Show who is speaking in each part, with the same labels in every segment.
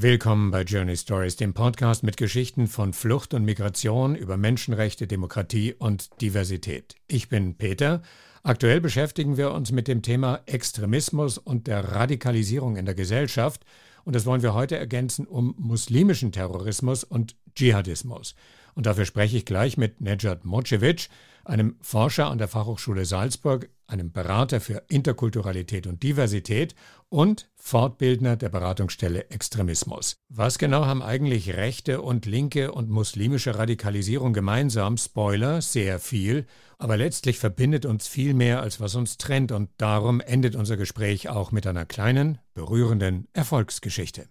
Speaker 1: Willkommen bei Journey Stories, dem Podcast mit Geschichten von Flucht und Migration über Menschenrechte, Demokratie und Diversität. Ich bin Peter. Aktuell beschäftigen wir uns mit dem Thema Extremismus und der Radikalisierung in der Gesellschaft. Und das wollen wir heute ergänzen um muslimischen Terrorismus und Dschihadismus. Und dafür spreche ich gleich mit Nejat Mocevic, einem Forscher an der Fachhochschule Salzburg, einem Berater für Interkulturalität und Diversität und Fortbildner der Beratungsstelle Extremismus. Was genau haben eigentlich rechte und linke und muslimische Radikalisierung gemeinsam? Spoiler, sehr viel. Aber letztlich verbindet uns viel mehr, als was uns trennt. Und darum endet unser Gespräch auch mit einer kleinen, berührenden Erfolgsgeschichte.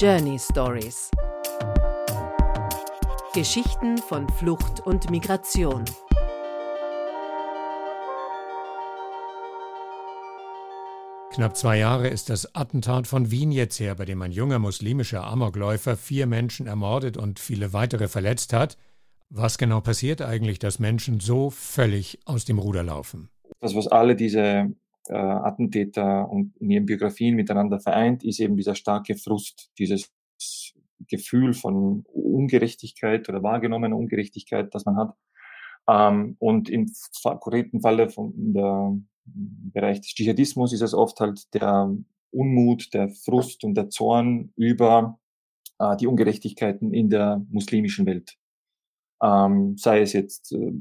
Speaker 2: Journey Stories Geschichten von Flucht und Migration.
Speaker 1: Knapp zwei Jahre ist das Attentat von Wien jetzt her, bei dem ein junger muslimischer Amokläufer vier Menschen ermordet und viele weitere verletzt hat. Was genau passiert eigentlich, dass Menschen so völlig aus dem Ruder laufen?
Speaker 3: Das, was alle diese äh, Attentäter und in ihren Biografien miteinander vereint, ist eben dieser starke Frust, dieses Gefühl von Ungerechtigkeit oder wahrgenommener Ungerechtigkeit, das man hat. Ähm, und im konkreten Falle von der Bereich des Dschihadismus ist es oft halt der Unmut, der Frust und der Zorn über äh, die Ungerechtigkeiten in der muslimischen Welt. Ähm, sei es jetzt äh,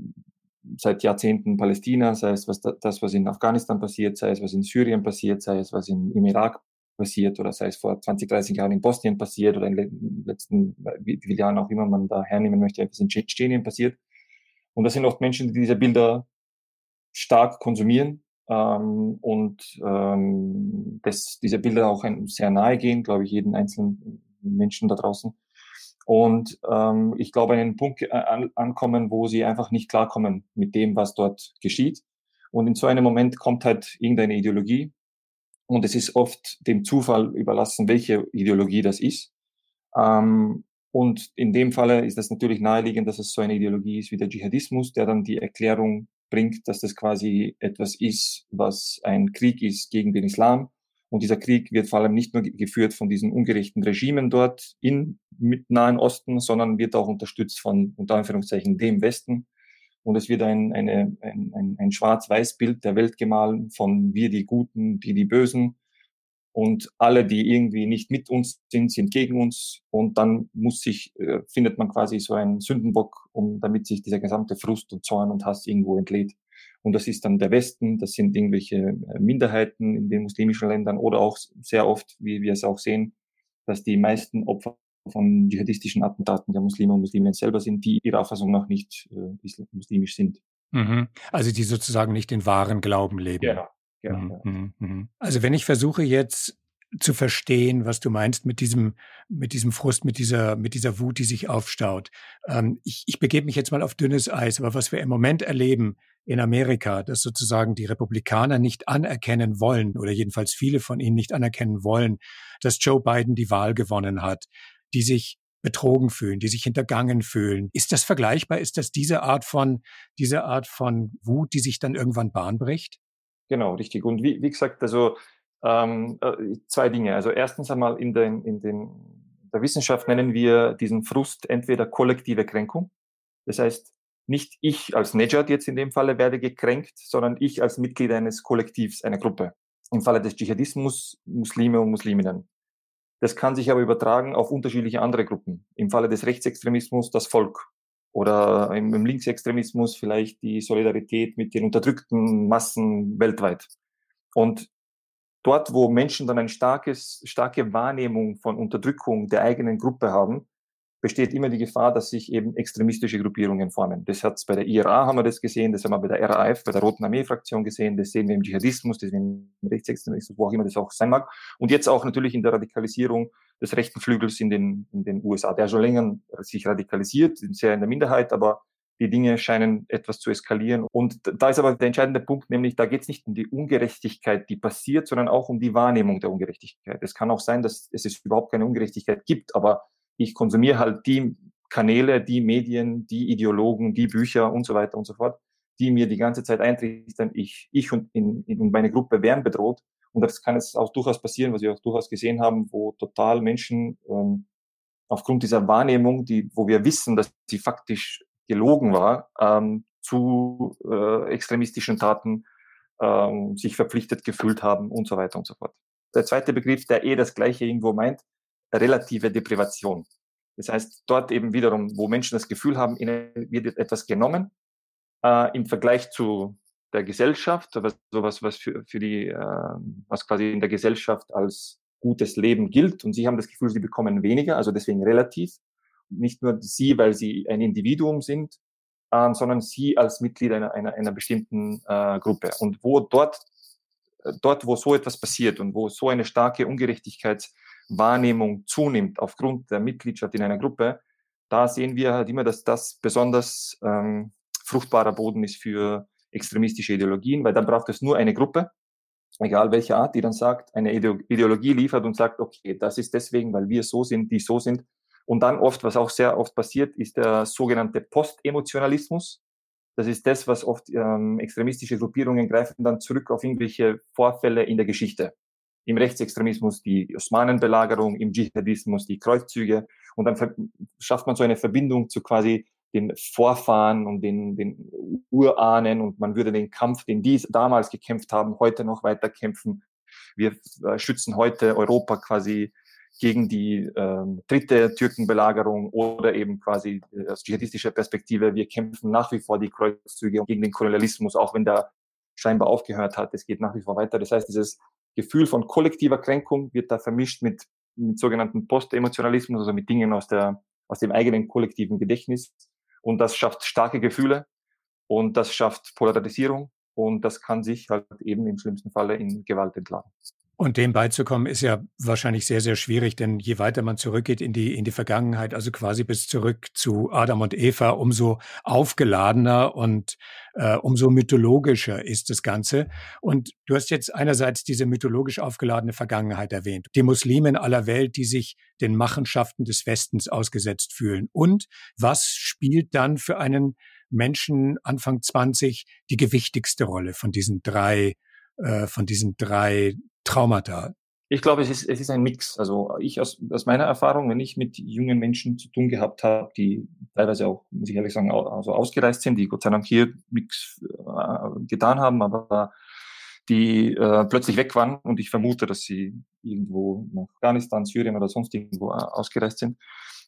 Speaker 3: seit Jahrzehnten Palästina, sei es was das, was in Afghanistan passiert, sei es was in Syrien passiert, sei es was in, im Irak passiert oder sei es vor 20, 30 Jahren in Bosnien passiert oder in den letzten wie viele Jahren auch immer man da hernehmen möchte, was in Tschetschenien passiert. Und das sind oft Menschen, die diese Bilder stark konsumieren ähm, und ähm, dass diese Bilder auch sehr nahe gehen, glaube ich, jeden einzelnen Menschen da draußen. Und ähm, ich glaube, an einen Punkt äh, an, ankommen, wo sie einfach nicht klarkommen mit dem, was dort geschieht. Und in so einem Moment kommt halt irgendeine Ideologie, und es ist oft dem Zufall überlassen, welche Ideologie das ist. Ähm, und in dem Falle ist das natürlich naheliegend, dass es so eine Ideologie ist wie der Dschihadismus, der dann die Erklärung bringt, dass das quasi etwas ist, was ein Krieg ist gegen den Islam. Und dieser Krieg wird vor allem nicht nur geführt von diesen ungerechten Regimen dort mit Nahen Osten, sondern wird auch unterstützt von unter Anführungszeichen dem Westen, und es wird ein, eine, ein, ein, ein Schwarz-Weiß-Bild der Welt gemahlen von wir die Guten, die die Bösen. Und alle, die irgendwie nicht mit uns sind, sind gegen uns. Und dann muss sich, äh, findet man quasi so einen Sündenbock, um damit sich dieser gesamte Frust und Zorn und Hass irgendwo entlädt. Und das ist dann der Westen, das sind irgendwelche äh, Minderheiten in den muslimischen Ländern oder auch sehr oft, wie wir es auch sehen, dass die meisten Opfer von dschihadistischen Attentaten der Muslime und Musliminnen selber sind, die ihrer Auffassung nach nicht äh, muslimisch sind.
Speaker 1: Mhm. Also die sozusagen nicht den wahren Glauben leben.
Speaker 3: Genau. genau
Speaker 1: mhm. Ja. Mhm, mhm. Also wenn ich versuche jetzt zu verstehen, was du meinst mit diesem, mit diesem Frust, mit dieser, mit dieser Wut, die sich aufstaut. Ähm, ich, ich begebe mich jetzt mal auf dünnes Eis, aber was wir im Moment erleben in Amerika, dass sozusagen die Republikaner nicht anerkennen wollen, oder jedenfalls viele von ihnen nicht anerkennen wollen, dass Joe Biden die Wahl gewonnen hat, die sich betrogen fühlen, die sich hintergangen fühlen. Ist das vergleichbar? Ist das diese Art von, diese Art von Wut, die sich dann irgendwann Bahn bricht?
Speaker 3: Genau, richtig. Und wie, wie gesagt, also ähm, äh, zwei Dinge. Also erstens einmal in den, in den der Wissenschaft nennen wir diesen Frust entweder kollektive Kränkung. Das heißt, nicht ich als Nejad jetzt in dem Falle werde gekränkt, sondern ich als Mitglied eines Kollektivs, einer Gruppe. Im Falle des Dschihadismus Muslime und Musliminnen. Das kann sich aber übertragen auf unterschiedliche andere Gruppen. Im Falle des Rechtsextremismus das Volk oder im, im Linksextremismus vielleicht die Solidarität mit den unterdrückten Massen weltweit. Und dort, wo Menschen dann eine starkes, starke Wahrnehmung von Unterdrückung der eigenen Gruppe haben, besteht immer die Gefahr, dass sich eben extremistische Gruppierungen formen. Das hat bei der IRA haben wir das gesehen, das haben wir bei der RAF, bei der Roten Armee-Fraktion gesehen, das sehen wir im Dschihadismus, das sehen wir im Rechtsextremismus, wo auch immer das auch sein mag. Und jetzt auch natürlich in der Radikalisierung des rechten Flügels in den, in den USA, der schon länger sich radikalisiert, sehr in der Minderheit, aber die Dinge scheinen etwas zu eskalieren. Und da ist aber der entscheidende Punkt, nämlich da geht es nicht um die Ungerechtigkeit, die passiert, sondern auch um die Wahrnehmung der Ungerechtigkeit. Es kann auch sein, dass es überhaupt keine Ungerechtigkeit gibt, aber ich konsumiere halt die Kanäle, die Medien, die Ideologen, die Bücher und so weiter und so fort, die mir die ganze Zeit eintrichtern, ich, ich und, in, in meine Gruppe wären bedroht Und das kann jetzt auch durchaus passieren, was wir auch durchaus gesehen haben, wo total Menschen ähm, aufgrund dieser Wahrnehmung, die, wo wir wissen, dass sie faktisch gelogen war, ähm, zu äh, extremistischen Taten ähm, sich verpflichtet gefühlt haben und so weiter und so fort. Der zweite Begriff, der eh das Gleiche irgendwo meint, relative Deprivation. Das heißt, dort eben wiederum, wo Menschen das Gefühl haben, ihnen wird etwas genommen, äh, im Vergleich zu der Gesellschaft, aber sowas, was für, für die, äh, was quasi in der Gesellschaft als gutes Leben gilt. Und sie haben das Gefühl, sie bekommen weniger, also deswegen relativ. Nicht nur sie, weil sie ein Individuum sind, ähm, sondern sie als Mitglied einer, einer, einer bestimmten äh, Gruppe. Und wo dort, äh, dort, wo so etwas passiert und wo so eine starke Ungerechtigkeitswahrnehmung zunimmt aufgrund der Mitgliedschaft in einer Gruppe, da sehen wir halt immer, dass das besonders ähm, fruchtbarer Boden ist für extremistische Ideologien, weil dann braucht es nur eine Gruppe, egal welche Art, die dann sagt, eine Ideologie liefert und sagt, okay, das ist deswegen, weil wir so sind, die so sind. Und dann oft, was auch sehr oft passiert, ist der sogenannte Postemotionalismus. Das ist das, was oft ähm, extremistische Gruppierungen greifen dann zurück auf irgendwelche Vorfälle in der Geschichte. Im Rechtsextremismus die Osmanenbelagerung, im Dschihadismus die Kreuzzüge. Und dann schafft man so eine Verbindung zu quasi den Vorfahren und den, den Urahnen und man würde den Kampf, den die damals gekämpft haben, heute noch weiter kämpfen. Wir äh, schützen heute Europa quasi gegen die ähm, dritte Türkenbelagerung oder eben quasi äh, aus dschihadistischer Perspektive. Wir kämpfen nach wie vor die Kreuzzüge gegen den Kolonialismus, auch wenn der scheinbar aufgehört hat. Es geht nach wie vor weiter. Das heißt, dieses Gefühl von kollektiver Kränkung wird da vermischt mit, mit sogenannten Postemotionalismus, also mit Dingen aus der aus dem eigenen kollektiven Gedächtnis. Und das schafft starke Gefühle und das schafft Polarisierung und das kann sich halt eben im schlimmsten Falle in Gewalt entladen.
Speaker 1: Und dem beizukommen ist ja wahrscheinlich sehr, sehr schwierig, denn je weiter man zurückgeht in die, in die Vergangenheit, also quasi bis zurück zu Adam und Eva, umso aufgeladener und äh, umso mythologischer ist das Ganze. Und du hast jetzt einerseits diese mythologisch aufgeladene Vergangenheit erwähnt. Die Muslime in aller Welt, die sich den Machenschaften des Westens ausgesetzt fühlen. Und was spielt dann für einen Menschen Anfang 20 die gewichtigste Rolle von diesen drei äh, von diesen drei Traumata?
Speaker 3: Ich glaube, es ist, es ist ein Mix. Also ich aus, aus meiner Erfahrung, wenn ich mit jungen Menschen zu tun gehabt habe, die teilweise auch, muss ich ehrlich sagen, also ausgereist sind, die Gott sei Dank hier nichts äh, getan haben, aber die äh, plötzlich weg waren und ich vermute, dass sie irgendwo nach Afghanistan, Syrien oder sonst irgendwo äh, ausgereist sind,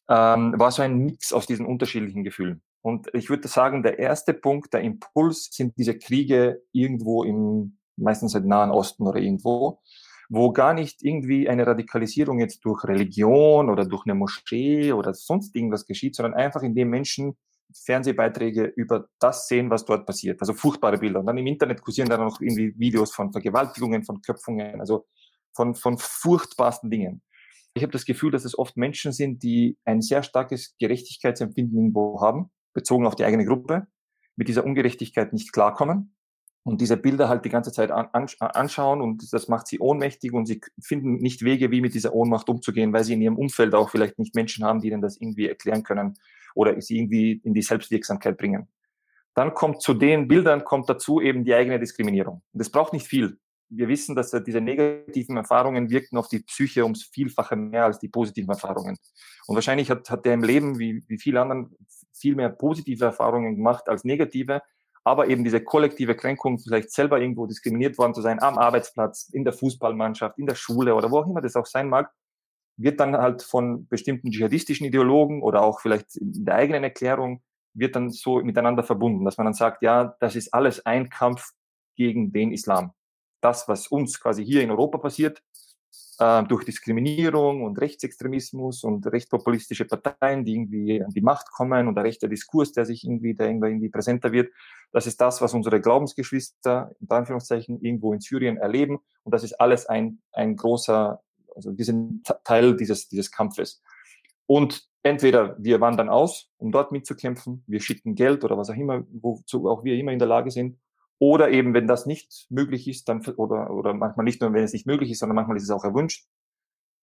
Speaker 3: ähm, war so ein Mix aus diesen unterschiedlichen Gefühlen. Und ich würde sagen, der erste Punkt, der Impuls sind diese Kriege irgendwo im meistens halt Nahen Osten oder irgendwo, wo gar nicht irgendwie eine Radikalisierung jetzt durch Religion oder durch eine Moschee oder sonst irgendwas geschieht, sondern einfach indem Menschen Fernsehbeiträge über das sehen, was dort passiert. Also furchtbare Bilder. Und dann im Internet kursieren dann noch irgendwie Videos von Vergewaltigungen, von Köpfungen, also von, von furchtbarsten Dingen. Ich habe das Gefühl, dass es oft Menschen sind, die ein sehr starkes Gerechtigkeitsempfinden irgendwo haben, bezogen auf die eigene Gruppe, mit dieser Ungerechtigkeit nicht klarkommen und diese Bilder halt die ganze Zeit an, an, anschauen und das macht sie ohnmächtig und sie finden nicht Wege, wie mit dieser Ohnmacht umzugehen, weil sie in ihrem Umfeld auch vielleicht nicht Menschen haben, die ihnen das irgendwie erklären können oder sie irgendwie in die Selbstwirksamkeit bringen. Dann kommt zu den Bildern kommt dazu eben die eigene Diskriminierung. Und das braucht nicht viel. Wir wissen, dass diese negativen Erfahrungen wirken auf die Psyche ums Vielfache mehr als die positiven Erfahrungen. Und wahrscheinlich hat, hat der im Leben, wie, wie viele anderen, viel mehr positive Erfahrungen gemacht als negative aber eben diese kollektive Kränkung, vielleicht selber irgendwo diskriminiert worden zu sein, am Arbeitsplatz, in der Fußballmannschaft, in der Schule oder wo auch immer das auch sein mag, wird dann halt von bestimmten dschihadistischen Ideologen oder auch vielleicht in der eigenen Erklärung, wird dann so miteinander verbunden, dass man dann sagt, ja, das ist alles ein Kampf gegen den Islam. Das, was uns quasi hier in Europa passiert, äh, durch Diskriminierung und Rechtsextremismus und rechtspopulistische Parteien, die irgendwie an die Macht kommen und der rechte Diskurs, der sich irgendwie, der irgendwie präsenter wird. Das ist das, was unsere Glaubensgeschwister, in Anführungszeichen, irgendwo in Syrien erleben. Und das ist alles ein, ein großer, also wir sind Teil dieses, dieses Kampfes. Und entweder wir wandern aus, um dort mitzukämpfen, wir schicken Geld oder was auch immer, wozu auch wir immer in der Lage sind, oder eben, wenn das nicht möglich ist, dann, oder, oder manchmal nicht nur, wenn es nicht möglich ist, sondern manchmal ist es auch erwünscht,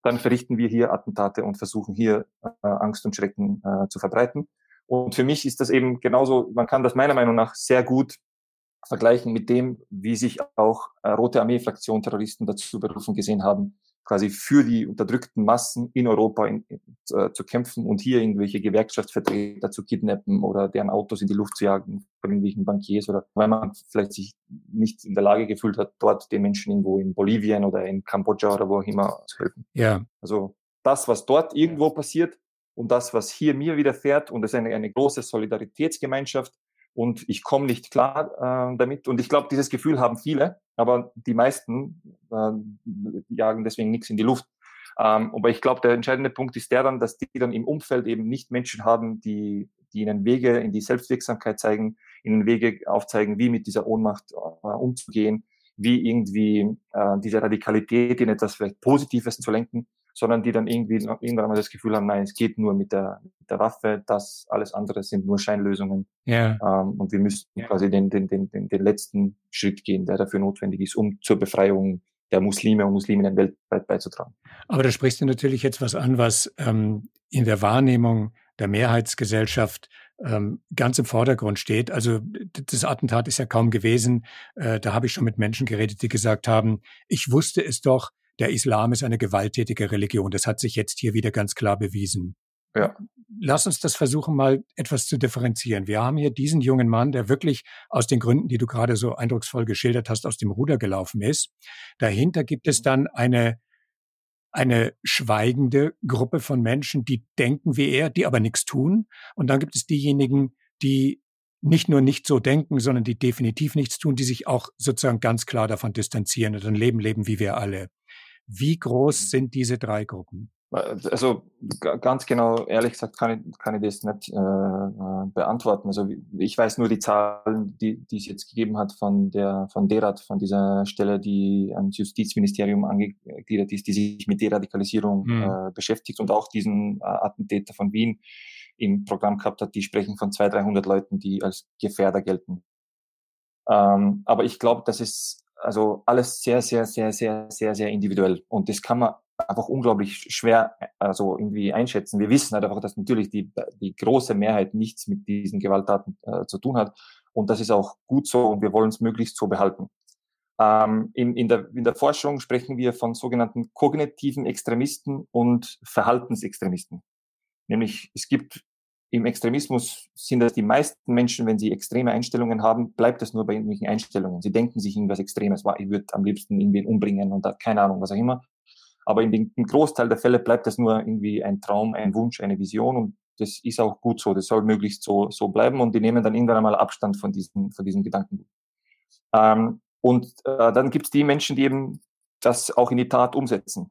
Speaker 3: dann verrichten wir hier Attentate und versuchen hier äh, Angst und Schrecken äh, zu verbreiten. Und für mich ist das eben genauso, man kann das meiner Meinung nach sehr gut vergleichen mit dem, wie sich auch äh, Rote Armee-Fraktion Terroristen dazu berufen gesehen haben, quasi für die unterdrückten Massen in Europa in, äh, zu kämpfen und hier irgendwelche Gewerkschaftsvertreter zu kidnappen oder deren Autos in die Luft zu jagen von irgendwelchen Bankiers oder weil man vielleicht sich nicht in der Lage gefühlt hat, dort den Menschen irgendwo in Bolivien oder in Kambodscha oder wo auch immer zu helfen.
Speaker 1: Ja.
Speaker 3: Also das, was dort irgendwo passiert und das, was hier mir widerfährt und das ist eine, eine große Solidaritätsgemeinschaft, und ich komme nicht klar äh, damit. Und ich glaube, dieses Gefühl haben viele, aber die meisten äh, jagen deswegen nichts in die Luft. Ähm, aber ich glaube, der entscheidende Punkt ist der dann, dass die dann im Umfeld eben nicht Menschen haben, die, die ihnen Wege in die Selbstwirksamkeit zeigen, ihnen Wege aufzeigen, wie mit dieser Ohnmacht äh, umzugehen, wie irgendwie äh, diese Radikalität in etwas vielleicht Positives zu lenken sondern die dann irgendwie irgendwann mal das Gefühl haben, nein, es geht nur mit der, mit der Waffe, das alles andere sind nur Scheinlösungen. Ja. Ähm, und wir müssen quasi den, den, den, den, den letzten Schritt gehen, der dafür notwendig ist, um zur Befreiung der Muslime und Musliminnen weltweit beizutragen.
Speaker 1: Aber da sprichst du natürlich jetzt was an, was ähm, in der Wahrnehmung der Mehrheitsgesellschaft ähm, ganz im Vordergrund steht. Also das Attentat ist ja kaum gewesen. Äh, da habe ich schon mit Menschen geredet, die gesagt haben, ich wusste es doch, der Islam ist eine gewalttätige Religion. Das hat sich jetzt hier wieder ganz klar bewiesen. Ja. Lass uns das versuchen, mal etwas zu differenzieren. Wir haben hier diesen jungen Mann, der wirklich aus den Gründen, die du gerade so eindrucksvoll geschildert hast, aus dem Ruder gelaufen ist. Dahinter gibt es dann eine, eine schweigende Gruppe von Menschen, die denken wie er, die aber nichts tun. Und dann gibt es diejenigen, die nicht nur nicht so denken, sondern die definitiv nichts tun, die sich auch sozusagen ganz klar davon distanzieren und ein Leben leben wie wir alle. Wie groß mhm. sind diese drei Gruppen?
Speaker 3: Also ganz genau, ehrlich gesagt, kann ich, kann ich das nicht äh, äh, beantworten. Also ich weiß nur die Zahlen, die, die es jetzt gegeben hat von der von Derat, von dieser Stelle, die ans Justizministerium angegliedert ist, die sich mit Deradikalisierung hm. äh, beschäftigt und auch diesen äh, Attentäter von Wien im Programm gehabt hat. Die sprechen von 200, 300 Leuten, die als Gefährder gelten. Ähm, aber ich glaube, das ist also alles sehr, sehr, sehr, sehr, sehr, sehr individuell. Und das kann man einfach unglaublich schwer also irgendwie einschätzen. Wir wissen halt einfach, dass natürlich die, die große Mehrheit nichts mit diesen Gewalttaten äh, zu tun hat. Und das ist auch gut so und wir wollen es möglichst so behalten. Ähm, in, in, der, in der Forschung sprechen wir von sogenannten kognitiven Extremisten und Verhaltensextremisten. Nämlich es gibt im Extremismus sind das die meisten Menschen, wenn sie extreme Einstellungen haben, bleibt es nur bei irgendwelchen Einstellungen. Sie denken sich irgendwas Extremes, ich würde am liebsten irgendwen umbringen und da, keine Ahnung, was auch immer. Aber im Großteil der Fälle bleibt das nur irgendwie ein Traum, ein Wunsch, eine Vision und das ist auch gut so. Das soll möglichst so, so bleiben und die nehmen dann irgendwann einmal Abstand von diesen, von diesen Gedanken. Ähm, und äh, dann gibt es die Menschen, die eben das auch in die Tat umsetzen.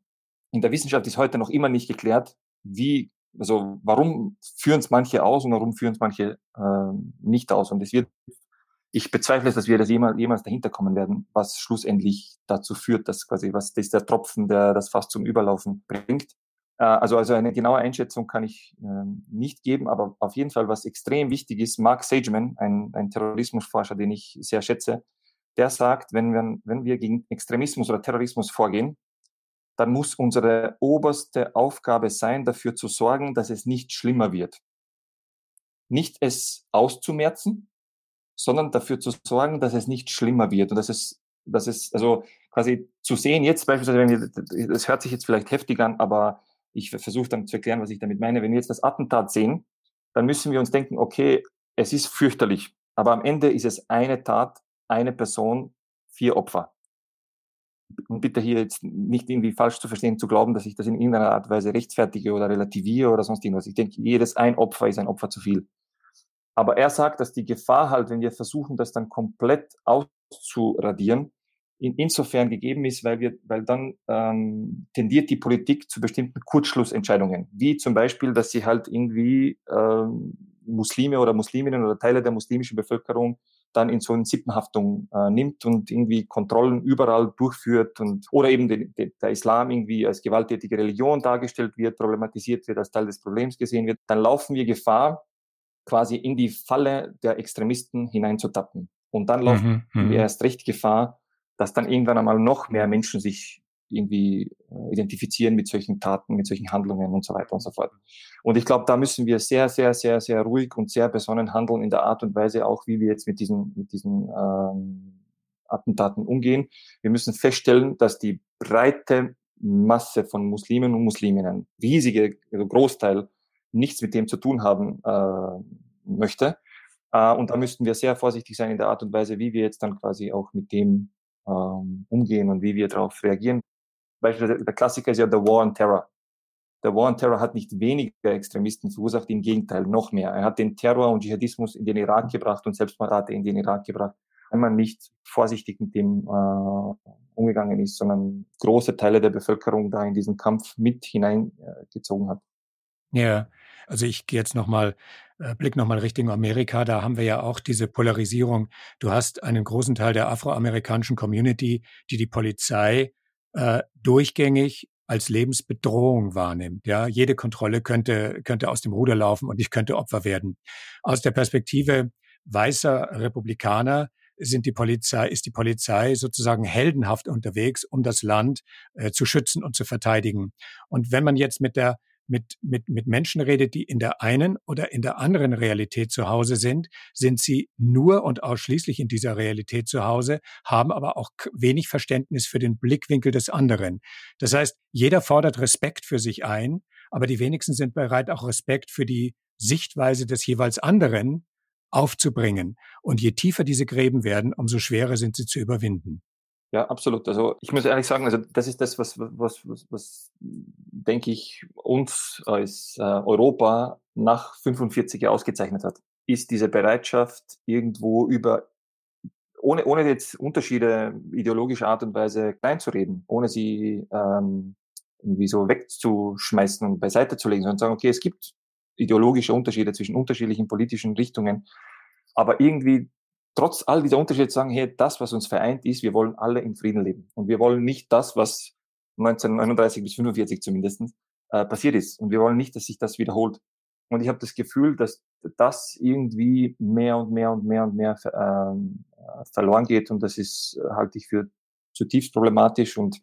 Speaker 3: In der Wissenschaft ist heute noch immer nicht geklärt, wie also warum führen es manche aus und warum führen es manche äh, nicht aus? Und es wird, ich bezweifle, dass wir das jemals, jemals dahinter kommen werden, was schlussendlich dazu führt, dass quasi, was das ist der Tropfen, der das fast zum Überlaufen bringt. Äh, also, also eine genaue Einschätzung kann ich äh, nicht geben, aber auf jeden Fall, was extrem wichtig ist, Mark Sageman, ein, ein Terrorismusforscher, den ich sehr schätze, der sagt, wenn wir, wenn wir gegen Extremismus oder Terrorismus vorgehen, dann muss unsere oberste Aufgabe sein, dafür zu sorgen, dass es nicht schlimmer wird. Nicht es auszumerzen, sondern dafür zu sorgen, dass es nicht schlimmer wird und dass es, dass es, also quasi zu sehen, jetzt beispielsweise, wenn das hört sich jetzt vielleicht heftig an, aber ich versuche dann zu erklären, was ich damit meine. Wenn wir jetzt das Attentat sehen, dann müssen wir uns denken, okay, es ist fürchterlich, aber am Ende ist es eine Tat, eine Person, vier Opfer und bitte hier jetzt nicht irgendwie falsch zu verstehen, zu glauben, dass ich das in irgendeiner Art und Weise rechtfertige oder relativiere oder sonst irgendwas. Ich denke, jedes ein Opfer ist ein Opfer zu viel. Aber er sagt, dass die Gefahr halt, wenn wir versuchen, das dann komplett auszuradieren, in, insofern gegeben ist, weil wir, weil dann ähm, tendiert die Politik zu bestimmten Kurzschlussentscheidungen, wie zum Beispiel, dass sie halt irgendwie ähm, Muslime oder Musliminnen oder Teile der muslimischen Bevölkerung dann in so eine Sippenhaftung äh, nimmt und irgendwie Kontrollen überall durchführt und oder eben de, de, der Islam irgendwie als gewalttätige Religion dargestellt wird, problematisiert wird, als Teil des Problems gesehen wird, dann laufen wir Gefahr, quasi in die Falle der Extremisten hineinzutappen. Und dann laufen mhm, wir mhm. erst recht Gefahr, dass dann irgendwann einmal noch mehr Menschen sich irgendwie äh, identifizieren mit solchen Taten, mit solchen Handlungen und so weiter und so fort. Und ich glaube, da müssen wir sehr, sehr, sehr, sehr ruhig und sehr besonnen handeln in der Art und Weise auch, wie wir jetzt mit diesen, mit diesen ähm, Attentaten umgehen. Wir müssen feststellen, dass die breite Masse von Muslimen und Musliminnen, riesige also Großteil, nichts mit dem zu tun haben äh, möchte. Äh, und da müssten wir sehr vorsichtig sein in der Art und Weise, wie wir jetzt dann quasi auch mit dem ähm, umgehen und wie wir darauf reagieren. Beispielsweise der Klassiker ist ja The War on Terror. Der War on Terror hat nicht weniger Extremisten verursacht, im Gegenteil, noch mehr. Er hat den Terror und Dschihadismus in den Irak gebracht und Selbstmordate in den Irak gebracht, wenn man nicht vorsichtig mit dem äh, umgegangen ist, sondern große Teile der Bevölkerung da in diesen Kampf mit hineingezogen äh, hat.
Speaker 1: Ja, also ich gehe jetzt nochmal, äh, blick nochmal Richtung Amerika. Da haben wir ja auch diese Polarisierung. Du hast einen großen Teil der afroamerikanischen Community, die die Polizei äh, durchgängig als Lebensbedrohung wahrnimmt. Ja, jede Kontrolle könnte, könnte aus dem Ruder laufen und ich könnte Opfer werden. Aus der Perspektive weißer Republikaner sind die Polizei, ist die Polizei sozusagen heldenhaft unterwegs, um das Land äh, zu schützen und zu verteidigen. Und wenn man jetzt mit der mit, mit, mit Menschen redet, die in der einen oder in der anderen Realität zu Hause sind, sind sie nur und ausschließlich in dieser Realität zu Hause, haben aber auch wenig Verständnis für den Blickwinkel des anderen. Das heißt, jeder fordert Respekt für sich ein, aber die wenigsten sind bereit, auch Respekt für die Sichtweise des jeweils anderen aufzubringen. Und je tiefer diese Gräben werden, umso schwerer sind sie zu überwinden.
Speaker 3: Ja, absolut. Also ich muss ehrlich sagen, also das ist das, was, was, was, was denke ich, uns als äh, Europa nach 45 Jahren ausgezeichnet hat, ist diese Bereitschaft, irgendwo über, ohne, ohne jetzt Unterschiede ideologischer Art und Weise kleinzureden, ohne sie ähm, irgendwie so wegzuschmeißen und beiseite zu legen, sondern sagen, okay, es gibt ideologische Unterschiede zwischen unterschiedlichen politischen Richtungen, aber irgendwie trotz all dieser Unterschiede sagen, hey, das, was uns vereint, ist, wir wollen alle in Frieden leben. Und wir wollen nicht das, was 1939 bis 45 zumindest äh, passiert ist. Und wir wollen nicht, dass sich das wiederholt. Und ich habe das Gefühl, dass das irgendwie mehr und mehr und mehr und mehr äh, verloren geht. Und das ist, äh, halte ich für zutiefst problematisch und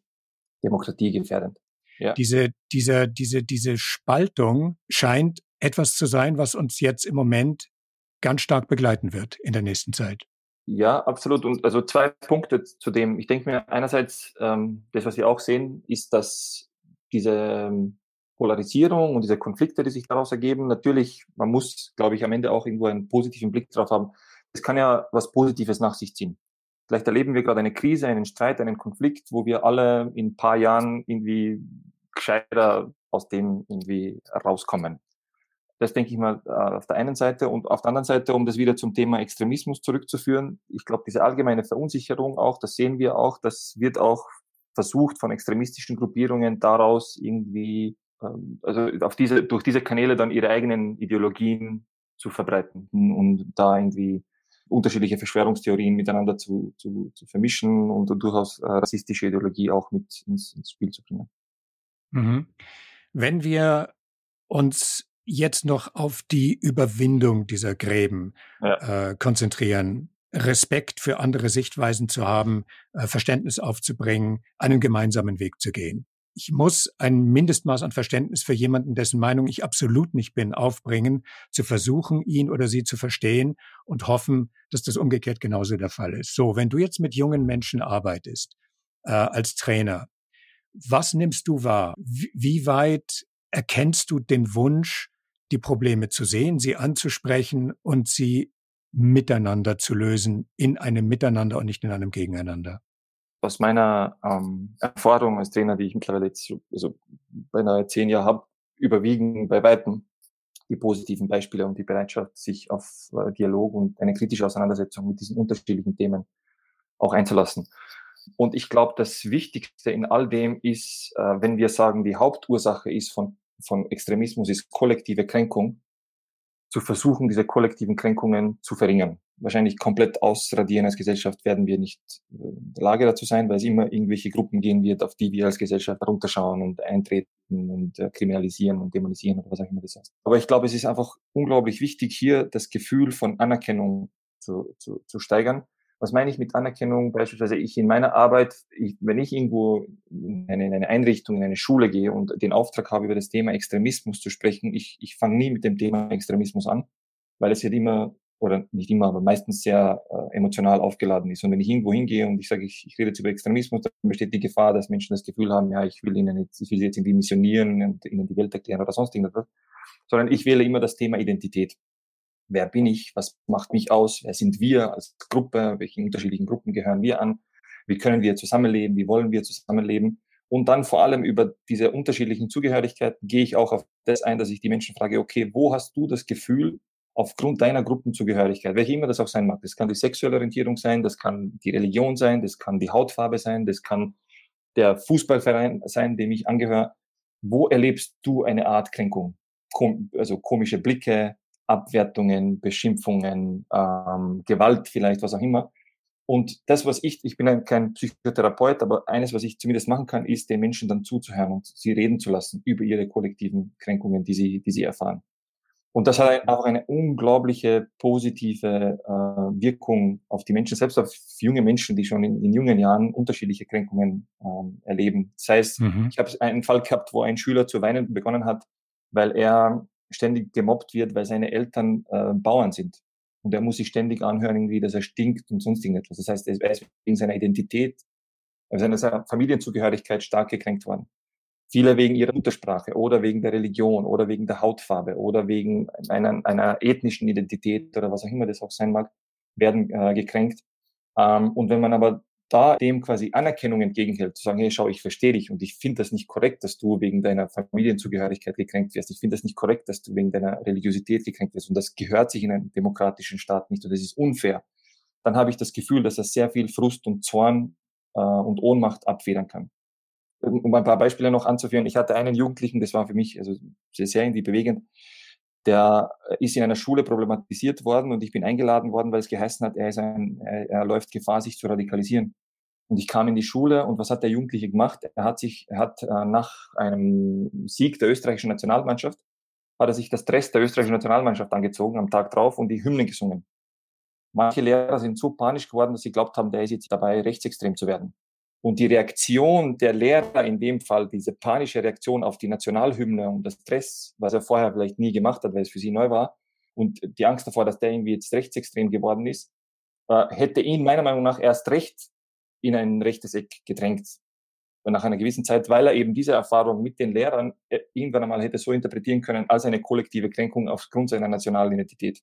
Speaker 3: demokratiegefährdend.
Speaker 1: Ja. Diese, diese, diese, diese Spaltung scheint etwas zu sein, was uns jetzt im Moment ganz stark begleiten wird in der nächsten Zeit.
Speaker 3: Ja, absolut. Und also zwei Punkte zu dem. Ich denke mir einerseits, ähm, das, was wir auch sehen, ist, dass diese ähm, Polarisierung und diese Konflikte, die sich daraus ergeben, natürlich, man muss, glaube ich, am Ende auch irgendwo einen positiven Blick drauf haben. Es kann ja was Positives nach sich ziehen. Vielleicht erleben wir gerade eine Krise, einen Streit, einen Konflikt, wo wir alle in ein paar Jahren irgendwie gescheiter aus dem irgendwie rauskommen. Das denke ich mal äh, auf der einen Seite. Und auf der anderen Seite, um das wieder zum Thema Extremismus zurückzuführen, ich glaube, diese allgemeine Verunsicherung auch, das sehen wir auch, das wird auch versucht von extremistischen Gruppierungen daraus irgendwie, ähm, also auf diese, durch diese Kanäle dann ihre eigenen Ideologien zu verbreiten und da irgendwie unterschiedliche Verschwörungstheorien miteinander zu, zu, zu vermischen und durchaus äh, rassistische Ideologie auch mit ins, ins Spiel zu bringen.
Speaker 1: Mhm. Wenn wir uns jetzt noch auf die Überwindung dieser Gräben ja. äh, konzentrieren, Respekt für andere Sichtweisen zu haben, äh, Verständnis aufzubringen, einen gemeinsamen Weg zu gehen. Ich muss ein Mindestmaß an Verständnis für jemanden, dessen Meinung ich absolut nicht bin, aufbringen, zu versuchen, ihn oder sie zu verstehen und hoffen, dass das umgekehrt genauso der Fall ist. So, wenn du jetzt mit jungen Menschen arbeitest, äh, als Trainer, was nimmst du wahr? Wie, wie weit erkennst du den Wunsch, die Probleme zu sehen, sie anzusprechen und sie miteinander zu lösen, in einem Miteinander und nicht in einem Gegeneinander.
Speaker 3: Aus meiner ähm, Erfahrung als Trainer, die ich mittlerweile jetzt also beinahe zehn Jahre habe, überwiegen bei Weitem die positiven Beispiele und die Bereitschaft, sich auf äh, Dialog und eine kritische Auseinandersetzung mit diesen unterschiedlichen Themen auch einzulassen. Und ich glaube, das Wichtigste in all dem ist, äh, wenn wir sagen, die Hauptursache ist von von Extremismus ist kollektive Kränkung, zu versuchen, diese kollektiven Kränkungen zu verringern. Wahrscheinlich komplett ausradieren als Gesellschaft werden wir nicht äh, in der Lage dazu sein, weil es immer irgendwelche Gruppen gehen wird, auf die wir als Gesellschaft runterschauen und eintreten und äh, kriminalisieren und dämonisieren oder was auch immer das heißt. Aber ich glaube, es ist einfach unglaublich wichtig, hier das Gefühl von Anerkennung zu, zu, zu steigern Was meine ich mit Anerkennung? Beispielsweise ich in meiner Arbeit, ich, wenn ich irgendwo in eine, in eine, Einrichtung, in eine Schule gehe und den Auftrag habe, über das Thema Extremismus zu sprechen, ich, ich fange nie mit dem Thema Extremismus an, weil es wird immer, oder nicht immer, aber meistens sehr äh, emotional aufgeladen ist. Und wenn ich irgendwo hingehe und ich sage, ich, ich rede jetzt über Extremismus, dann besteht die Gefahr, dass Menschen das Gefühl haben, ja, ich will ihnen jetzt, ich will sie jetzt irgendwie missionieren und ihnen die Welt erklären oder sonst irgendwas. Sondern ich wähle immer das Thema Identität wer bin ich, was macht mich aus, wer sind wir als Gruppe, welchen unterschiedlichen Gruppen gehören wir an, wie können wir zusammenleben, wie wollen wir zusammenleben. Und dann vor allem über diese unterschiedlichen Zugehörigkeiten gehe ich auch auf das ein, dass ich die Menschen frage, okay, wo hast du das Gefühl, aufgrund deiner Gruppenzugehörigkeit, welche immer das auch sein mag, das kann die sexuelle Orientierung sein, das kann die Religion sein, das kann die Hautfarbe sein, das kann der Fußballverein sein, dem ich angehöre, wo erlebst du eine Art Kränkung? Also komische Blicke, Abwertungen, Beschimpfungen, ähm, Gewalt vielleicht, was auch immer. Und das, was ich, ich bin ein, kein Psychotherapeut, aber eines, was ich zumindest machen kann, ist, den Menschen dann zuzuhören und sie reden zu lassen über ihre kollektiven Kränkungen, die sie, die sie erfahren. Und das hat auch eine unglaubliche positive äh, Wirkung auf die Menschen, selbst auf junge Menschen, die schon in, in jungen Jahren unterschiedliche Kränkungen ähm, erleben. Sei es, mhm. ich habe einen Fall gehabt, wo ein Schüler zu weinen begonnen hat, weil er ständig gemobbt wird, weil seine Eltern äh, Bauern sind. Und er muss sich ständig anhören, irgendwie, dass er stinkt und sonst irgendetwas. Das heißt, er ist wegen seiner Identität, also seiner Familienzugehörigkeit stark gekränkt worden. Viele wegen ihrer Muttersprache oder wegen der Religion oder wegen der Hautfarbe oder wegen einer, einer ethnischen Identität oder was auch immer das auch sein mag, werden äh, gekränkt. Ähm, und wenn man aber da dem quasi Anerkennung entgegenhält, zu sagen, hey, schau, ich verstehe dich und ich finde das nicht korrekt, dass du wegen deiner Familienzugehörigkeit gekränkt wirst. Ich finde das nicht korrekt, dass du wegen deiner Religiosität gekränkt wirst und das gehört sich in einem demokratischen Staat nicht und das ist unfair. Dann habe ich das Gefühl, dass das sehr viel Frust und Zorn äh, und Ohnmacht abfedern kann. Um ein paar Beispiele noch anzuführen, ich hatte einen Jugendlichen, das war für mich also sehr, sehr irgendwie bewegend, der ist in einer Schule problematisiert worden und ich bin eingeladen worden, weil es geheißen hat, er, ist ein, er, er läuft Gefahr, sich zu radikalisieren. Und ich kam in die Schule und was hat der Jugendliche gemacht? Er hat sich, er hat äh, nach einem Sieg der österreichischen Nationalmannschaft, hat er sich das Dress der österreichischen Nationalmannschaft angezogen am Tag drauf und die Hymne gesungen. Manche Lehrer sind so panisch geworden, dass sie glaubt haben, der ist jetzt dabei, rechtsextrem zu werden. Und die Reaktion der Lehrer in dem Fall, diese panische Reaktion auf die Nationalhymne und das Stress, was er vorher vielleicht nie gemacht hat, weil es für sie neu war, und die Angst davor, dass der irgendwie jetzt rechtsextrem geworden ist, äh, hätte ihn meiner Meinung nach erst recht in ein rechtes Eck gedrängt. Und nach einer gewissen Zeit, weil er eben diese Erfahrung mit den Lehrern äh, irgendwann einmal hätte so interpretieren können als eine kollektive Kränkung aufgrund seiner nationalen Identität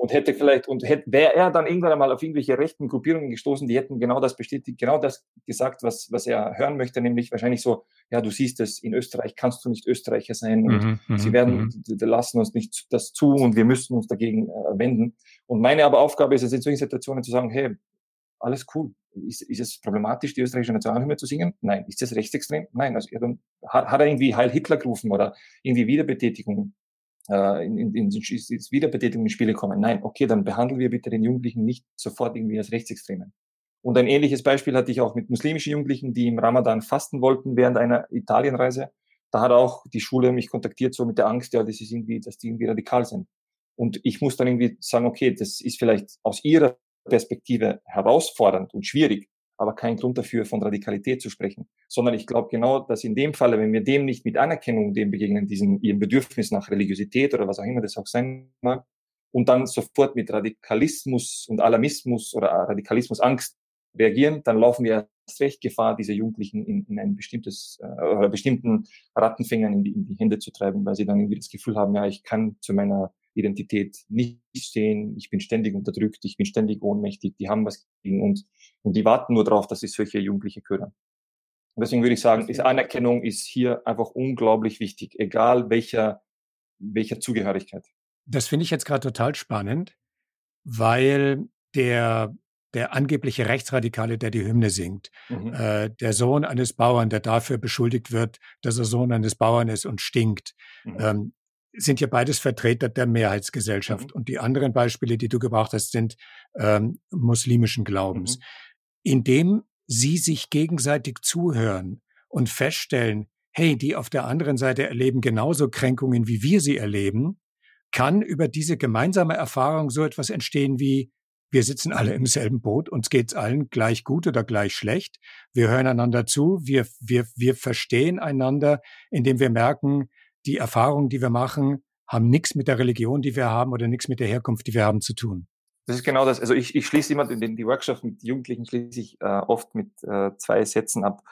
Speaker 3: und hätte vielleicht, und hätte, wäre er dann irgendwann einmal auf irgendwelche rechten Gruppierungen gestoßen, die hätten genau das bestätigt, genau das gesagt, was, was er hören möchte, nämlich wahrscheinlich so, ja, du siehst es, in Österreich kannst du nicht Österreicher sein und mhm, mhm sie werden, mhm. lassen uns nicht das zu und wir müssen uns dagegen äh, wenden. Und meine aber Aufgabe ist es in solchen Situationen zu sagen, hey, alles cool. Ist, ist es problematisch, die österreichische Nationalhymne zu singen? Nein. Ist es rechtsextrem? Nein. Also, ja, dann hat, hat er irgendwie Heil Hitler gerufen oder irgendwie Wiederbetätigung äh, in, in, in, in Wiederbetätigung in Spiele kommen. Nein, okay, dann behandeln wir bitte den Jugendlichen nicht sofort irgendwie als Rechtsextremen. Und ein ähnliches Beispiel hatte ich auch mit muslimischen Jugendlichen, die im Ramadan fasten wollten während einer Italienreise. Da hat auch die Schule mich kontaktiert, so mit der Angst, ja, das ist irgendwie, dass die irgendwie radikal sind. Und ich muss dann irgendwie sagen, okay, das ist vielleicht aus ihrer Perspektive herausfordernd und schwierig, aber kein Grund dafür, von Radikalität zu sprechen. Sondern ich glaube genau, dass in dem Falle, wenn wir dem nicht mit Anerkennung dem begegnen, diesem ihrem Bedürfnis nach Religiosität oder was auch immer das auch sein mag, und dann sofort mit Radikalismus und Alarmismus oder Radikalismusangst reagieren, dann laufen wir erst recht Gefahr, diese Jugendlichen in, in ein bestimmtes äh, oder bestimmten Rattenfängern in die, in die Hände zu treiben, weil sie dann irgendwie das Gefühl haben, ja, ich kann zu meiner Identität nicht stehen, ich bin ständig unterdrückt, ich bin ständig ohnmächtig, die haben was gegen uns und die warten nur darauf, dass sie solche Jugendliche ködern. Und deswegen würde ich sagen, ist Anerkennung ist hier einfach unglaublich wichtig, egal welcher, welcher Zugehörigkeit.
Speaker 1: Das finde ich jetzt gerade total spannend, weil der der angebliche Rechtsradikale, der die Hymne singt, mhm. äh, der Sohn eines Bauern, der dafür beschuldigt wird, dass er Sohn eines Bauern ist und stinkt, mhm. ähm, sind ja beides Vertreter der Mehrheitsgesellschaft. Mhm. Und die anderen Beispiele, die du gebracht hast, sind ähm, muslimischen Glaubens. Mhm. Indem sie sich gegenseitig zuhören und feststellen, hey, die auf der anderen Seite erleben genauso Kränkungen, wie wir sie erleben, kann über diese gemeinsame Erfahrung so etwas entstehen wie, wir sitzen alle im selben Boot, uns geht's allen gleich gut oder gleich schlecht. Wir hören einander zu, wir, wir, wir verstehen einander, indem wir merken, die Erfahrungen, die wir machen, haben nichts mit der Religion, die wir haben oder nichts mit der Herkunft, die wir haben, zu tun.
Speaker 3: Das ist genau das. Also ich, ich schließe immer den, die Workshops mit Jugendlichen schließe ich äh, oft mit äh, zwei Sätzen ab,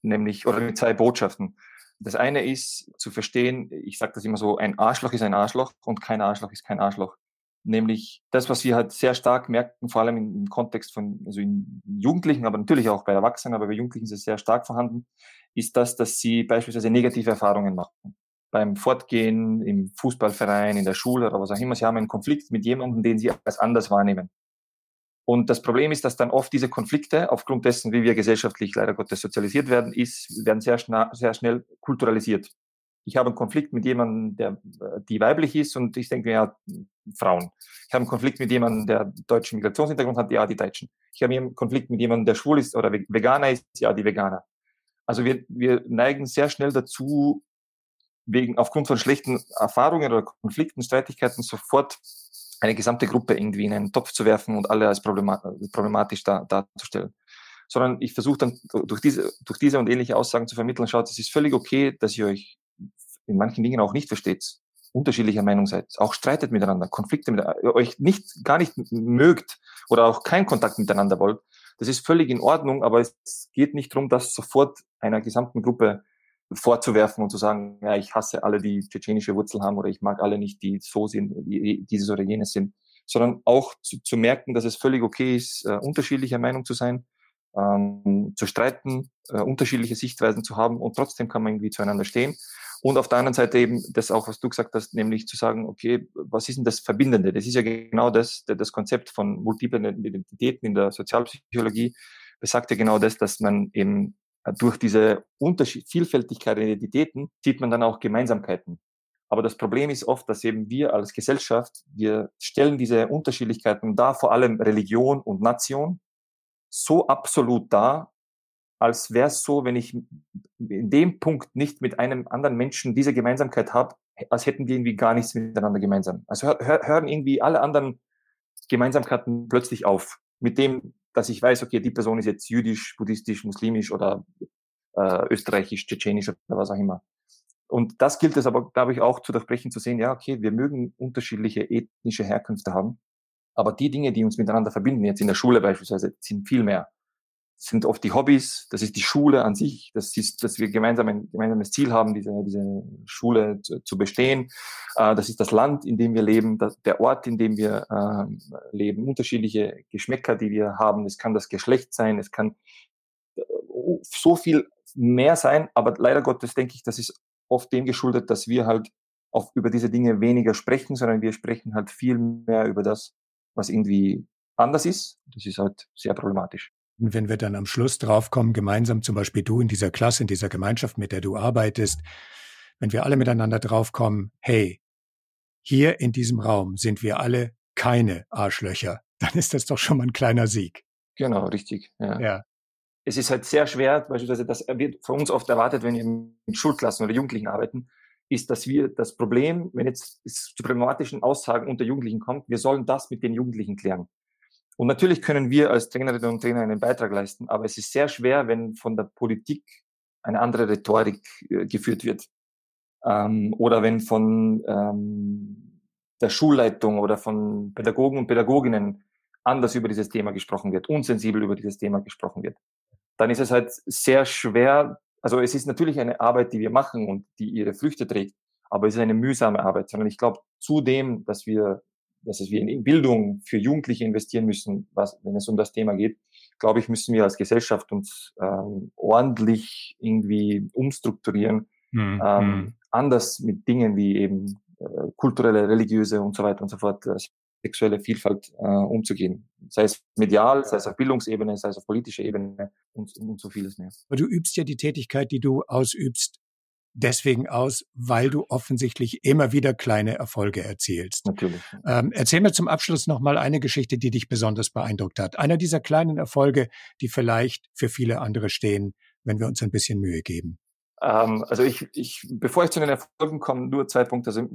Speaker 3: nämlich oder mit zwei Botschaften. Das eine ist zu verstehen, ich sage das immer so, ein Arschloch ist ein Arschloch und kein Arschloch ist kein Arschloch. Nämlich das, was wir halt sehr stark merken, vor allem im Kontext von also in Jugendlichen, aber natürlich auch bei Erwachsenen, aber bei Jugendlichen ist es sehr stark vorhanden, ist das, dass sie beispielsweise negative Erfahrungen machen. Beim Fortgehen, im Fußballverein, in der Schule oder was auch immer. Sie haben einen Konflikt mit jemandem, den sie als anders wahrnehmen. Und das Problem ist, dass dann oft diese Konflikte, aufgrund dessen, wie wir gesellschaftlich leider Gottes sozialisiert werden, ist, werden sehr, schnell, sehr schnell kulturalisiert. Ich habe einen Konflikt mit jemandem, der die weiblich ist und ich denke, ja, Frauen. Ich habe einen Konflikt mit jemandem, der deutschen Migrationshintergrund hat, ja, die Deutschen. Ich habe einen Konflikt mit jemandem, der schwul ist oder Veganer ist, ja, die Veganer. Also wir, wir neigen sehr schnell dazu, wegen, aufgrund von schlechten Erfahrungen oder Konflikten, Streitigkeiten sofort eine gesamte Gruppe irgendwie in einen Topf zu werfen und alle als problematisch dar, darzustellen. Sondern ich versuche dann durch diese, durch diese und ähnliche Aussagen zu vermitteln, schaut, es ist völlig okay, dass ihr euch in manchen Dingen auch nicht versteht, unterschiedlicher Meinung seid, auch streitet miteinander, Konflikte mit euch nicht, gar nicht mögt oder auch keinen Kontakt miteinander wollt. Das ist völlig in Ordnung, aber es geht nicht darum, das sofort einer gesamten Gruppe vorzuwerfen und zu sagen, ja, ich hasse alle, die tschetschenische Wurzel haben oder ich mag alle nicht, die so sind, die dieses oder jenes sind, sondern auch zu, zu merken, dass es völlig okay ist, äh, unterschiedlicher Meinung zu sein, ähm, zu streiten, äh, unterschiedliche Sichtweisen zu haben und trotzdem kann man irgendwie zueinander stehen. Und auf der anderen Seite eben das auch, was du gesagt hast, nämlich zu sagen, okay, was ist denn das Verbindende? Das ist ja genau das, das Konzept von multiplen Identitäten in der Sozialpsychologie besagt ja genau das, dass man eben durch diese Unterschied Vielfältigkeit der Identitäten sieht man dann auch Gemeinsamkeiten. Aber das Problem ist oft, dass eben wir als Gesellschaft, wir stellen diese Unterschiedlichkeiten dar, vor allem Religion und Nation, so absolut dar, als wäre es so, wenn ich in dem Punkt nicht mit einem anderen Menschen diese Gemeinsamkeit habe, als hätten die irgendwie gar nichts miteinander gemeinsam. Also hör, hören irgendwie alle anderen Gemeinsamkeiten plötzlich auf. Mit dem, dass ich weiß, okay, die Person ist jetzt jüdisch, buddhistisch, muslimisch oder äh, österreichisch, tschetschenisch oder was auch immer. Und das gilt es aber, glaube ich, auch zu durchbrechen, zu sehen, ja, okay, wir mögen unterschiedliche ethnische Herkünfte haben, aber die Dinge, die uns miteinander verbinden, jetzt in der Schule beispielsweise, sind viel mehr sind oft die Hobbys, das ist die Schule an sich, das ist, dass wir gemeinsam ein gemeinsames Ziel haben, diese, diese Schule zu, zu bestehen. Äh, das ist das Land, in dem wir leben, das, der Ort, in dem wir äh, leben, unterschiedliche Geschmäcker, die wir haben. Es kann das Geschlecht sein, es kann äh, so viel mehr sein, aber leider Gottes denke ich, das ist oft dem geschuldet, dass wir halt auch über diese Dinge weniger sprechen, sondern wir sprechen halt viel mehr über das, was irgendwie anders ist. Das ist halt sehr problematisch.
Speaker 1: Und wenn wir dann am Schluss draufkommen, gemeinsam zum Beispiel du in dieser Klasse, in dieser Gemeinschaft, mit der du arbeitest, wenn wir alle miteinander draufkommen, hey, hier in diesem Raum sind wir alle keine Arschlöcher, dann ist das doch schon mal ein kleiner Sieg.
Speaker 3: Genau, richtig. Ja. ja. Es ist halt sehr schwer, beispielsweise, das wird von uns oft erwartet, wenn wir in Schulklassen oder Jugendlichen arbeiten, ist, dass wir das Problem, wenn jetzt es zu problematischen Aussagen unter Jugendlichen kommt, wir sollen das mit den Jugendlichen klären. Und natürlich können wir als Trainerinnen und Trainer einen Beitrag leisten, aber es ist sehr schwer, wenn von der Politik eine andere Rhetorik äh, geführt wird. Ähm, oder wenn von ähm, der Schulleitung oder von Pädagogen und Pädagoginnen anders über dieses Thema gesprochen wird, unsensibel über dieses Thema gesprochen wird. Dann ist es halt sehr schwer, also es ist natürlich eine Arbeit, die wir machen und die ihre Früchte trägt, aber es ist eine mühsame Arbeit, sondern ich glaube, zudem, dass wir dass wir in Bildung für Jugendliche investieren müssen, was, wenn es um das Thema geht, glaube ich, müssen wir als Gesellschaft uns ähm, ordentlich irgendwie umstrukturieren, mhm. ähm, hm. anders mit Dingen wie eben äh, kulturelle, religiöse und so weiter und so fort, äh, sexuelle Vielfalt äh, umzugehen. Sei es medial, sei es auf Bildungsebene, sei es auf politischer Ebene und, und so vieles mehr.
Speaker 1: Aber du übst ja die Tätigkeit, die du ausübst, deswegen aus, weil du offensichtlich immer wieder kleine Erfolge erzielst.
Speaker 3: Natürlich.
Speaker 1: Ähm, erzähl mir zum Abschluss noch mal eine Geschichte, die dich besonders beeindruckt hat. Einer dieser kleinen Erfolge, die vielleicht für viele andere stehen, wenn wir uns ein bisschen Mühe geben.
Speaker 3: Ähm, also ich, ich, bevor ich zu den Erfolgen komme, nur zwei Punkte. Also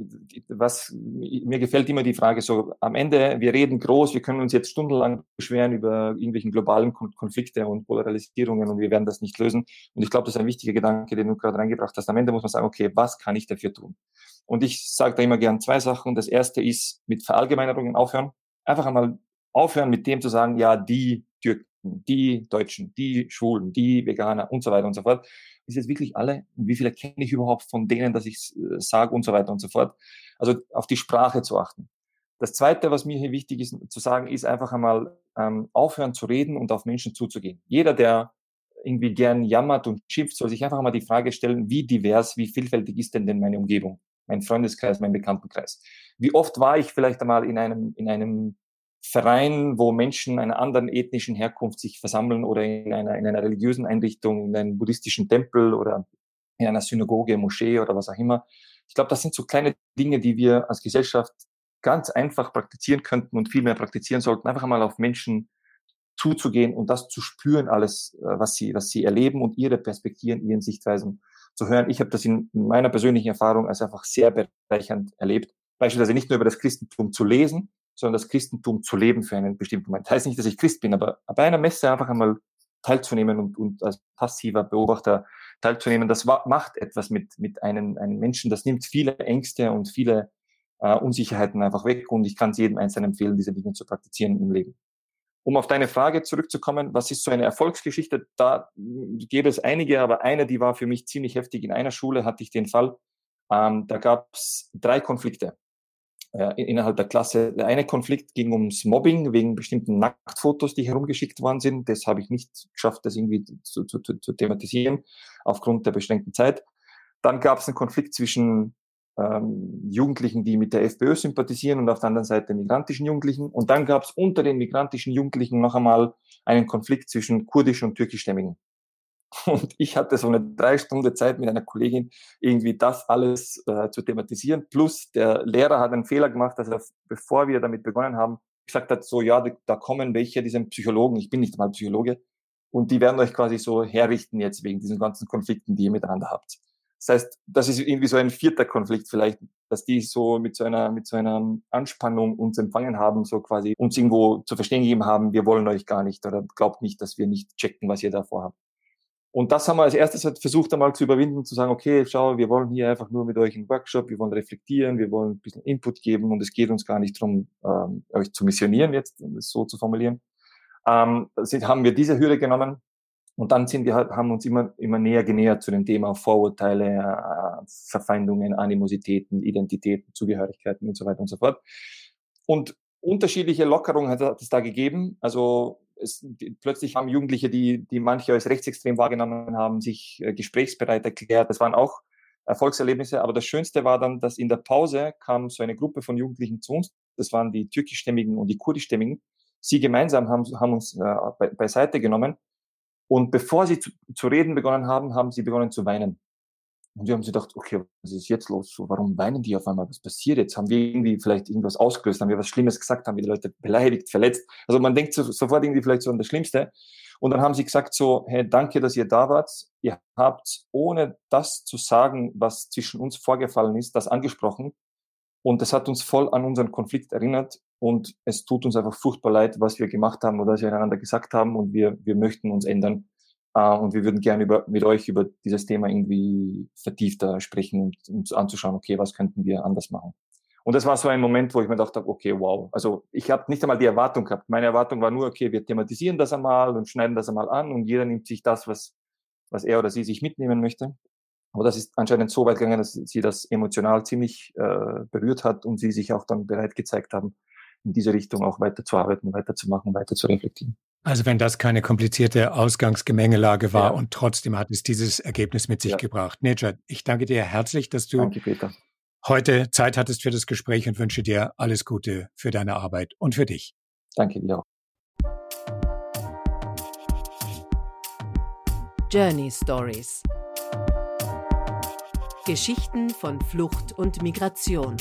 Speaker 3: was mir gefällt immer die Frage so: Am Ende, wir reden groß, wir können uns jetzt stundenlang beschweren über irgendwelchen globalen Konflikte und Polarisierungen und wir werden das nicht lösen. Und ich glaube, das ist ein wichtiger Gedanke, den du gerade reingebracht hast. Am Ende muss man sagen: Okay, was kann ich dafür tun? Und ich sage da immer gern zwei Sachen. Das erste ist mit Verallgemeinerungen aufhören. Einfach einmal aufhören mit dem zu sagen: Ja, die Türken, die Deutschen, die Schwulen, die Veganer und so weiter und so fort ist jetzt wirklich alle wie viele kenne ich überhaupt von denen, dass ich äh, sage und so weiter und so fort. Also auf die Sprache zu achten. Das Zweite, was mir hier wichtig ist zu sagen, ist einfach einmal ähm, aufhören zu reden und auf Menschen zuzugehen. Jeder, der irgendwie gern jammert und schimpft, soll sich einfach mal die Frage stellen, wie divers, wie vielfältig ist denn denn meine Umgebung, mein Freundeskreis, mein Bekanntenkreis? Wie oft war ich vielleicht einmal in einem, in einem Verein, wo Menschen einer anderen ethnischen Herkunft sich versammeln oder in einer, in einer religiösen Einrichtung, in einem buddhistischen Tempel oder in einer Synagoge, Moschee oder was auch immer. Ich glaube, das sind so kleine Dinge, die wir als Gesellschaft ganz einfach praktizieren könnten und viel mehr praktizieren sollten. Einfach einmal auf Menschen zuzugehen und das zu spüren, alles, äh, was sie, was sie erleben und ihre Perspektiven, ihren Sichtweisen zu hören. Ich habe das in meiner persönlichen Erfahrung als einfach sehr bereichernd erlebt. Beispielsweise nicht nur über das Christentum zu lesen, sondern das Christentum zu leben für einen bestimmten Moment. Das heißt nicht, dass ich Christ bin, aber bei einer Messe einfach einmal teilzunehmen und, und als passiver Beobachter teilzunehmen, das macht etwas mit, mit einem, einem Menschen. Das nimmt viele Ängste und viele äh, Unsicherheiten einfach weg und ich kann es jedem Einzelnen empfehlen, diese Dinge zu praktizieren im Leben. Um auf deine Frage zurückzukommen, was ist so eine Erfolgsgeschichte? Da gäbe es einige, aber eine, die war für mich ziemlich heftig. In einer Schule hatte ich den Fall, ähm, da gab es drei Konflikte äh, innerhalb der Klasse. Der eine Konflikt ging ums Mobbing wegen bestimmten Nacktfotos, die herumgeschickt worden sind. Das habe ich nicht geschafft, das irgendwie zu, zu, zu thematisieren, aufgrund der beschränkten Zeit. Dann gab es einen Konflikt zwischen ähm, Jugendlichen, die mit der FPÖ sympathisieren und auf der anderen Seite migrantischen Jugendlichen. Und dann gab es unter den migrantischen Jugendlichen noch einmal einen Konflikt zwischen kurdischen und türkischstämmigen. Und ich hatte so eine drei Stunden Zeit mit einer Kollegin, irgendwie das alles äh, zu thematisieren. Plus der Lehrer hat einen Fehler gemacht, dass er, bevor wir damit begonnen haben, gesagt hat, so, ja, da kommen welche, die sind Psychologen, ich bin nicht mal Psychologe, und die werden euch quasi so herrichten jetzt wegen diesen ganzen Konflikten, die ihr miteinander habt. Das heißt, das ist irgendwie so ein vierter Konflikt vielleicht, dass die so mit so einer, mit so einer Anspannung uns empfangen haben, so quasi uns irgendwo zu verstehen gegeben haben, wir wollen euch gar nicht oder glaubt nicht, dass wir nicht checken, was ihr da vorhabt. Und das haben wir als erstes halt versucht einmal zu überwinden, zu sagen, okay, schau, wir wollen hier einfach nur mit euch einen Workshop, wir wollen reflektieren, wir wollen ein bisschen Input geben und es geht uns gar nicht darum, ähm, euch zu missionieren jetzt, um es so zu formulieren. Ähm, sind, haben wir diese Hürde genommen und dann sind wir halt, haben uns immer, immer näher genähert zu dem Thema Vorurteile, äh, Verfeindungen, Animositäten, Identitäten, Zugehörigkeiten und so weiter und so fort. Und unterschiedliche Lockerungen hat es da gegeben. Also es, die, plötzlich haben Jugendliche, die, die manche als rechtsextrem wahrgenommen haben, sich äh, gesprächsbereit erklärt. Das waren auch Erfolgserlebnisse. Aber das Schönste war dann, dass in der Pause kam so eine Gruppe von Jugendlichen zu uns. Das waren die türkischstämmigen und die kurdischstämmigen. Sie gemeinsam haben, haben uns äh, be, beiseite genommen. Und bevor sie zu, zu reden begonnen haben, haben sie begonnen zu weinen. Und wir haben sie gedacht, okay, was ist jetzt los? So, warum weinen die auf einmal? Was passiert jetzt? Haben wir irgendwie vielleicht irgendwas ausgelöst? Haben wir was Schlimmes gesagt? Haben wir die Leute beleidigt, verletzt? Also man denkt so, sofort irgendwie vielleicht so an das Schlimmste. Und dann haben sie gesagt so, hey, danke, dass ihr da wart. Ihr habt, ohne das zu sagen, was zwischen uns vorgefallen ist, das angesprochen. Und das hat uns voll an unseren Konflikt erinnert. Und es tut uns einfach furchtbar leid, was wir gemacht haben oder was wir einander gesagt haben. Und wir, wir möchten uns ändern. Uh, und wir würden gerne über, mit euch über dieses Thema irgendwie vertiefter sprechen und uns anzuschauen, okay, was könnten wir anders machen. Und das war so ein Moment, wo ich mir gedacht habe, okay, wow. Also ich habe nicht einmal die Erwartung gehabt. Meine Erwartung war nur, okay, wir thematisieren das einmal und schneiden das einmal an und jeder nimmt sich das, was, was er oder sie sich mitnehmen möchte. Aber das ist anscheinend so weit gegangen, dass sie das emotional ziemlich äh, berührt hat und sie sich auch dann bereit gezeigt haben, in diese Richtung auch weiterzuarbeiten, weiterzumachen, weiter zu reflektieren.
Speaker 1: Also wenn das keine komplizierte Ausgangsgemengelage war ja. und trotzdem hat es dieses Ergebnis mit sich ja. gebracht. Nejat, ich danke dir herzlich, dass du danke, heute Zeit hattest für das Gespräch und wünsche dir alles Gute für deine Arbeit und für dich.
Speaker 3: Danke dir auch.
Speaker 2: Journey Stories Geschichten von Flucht und Migration.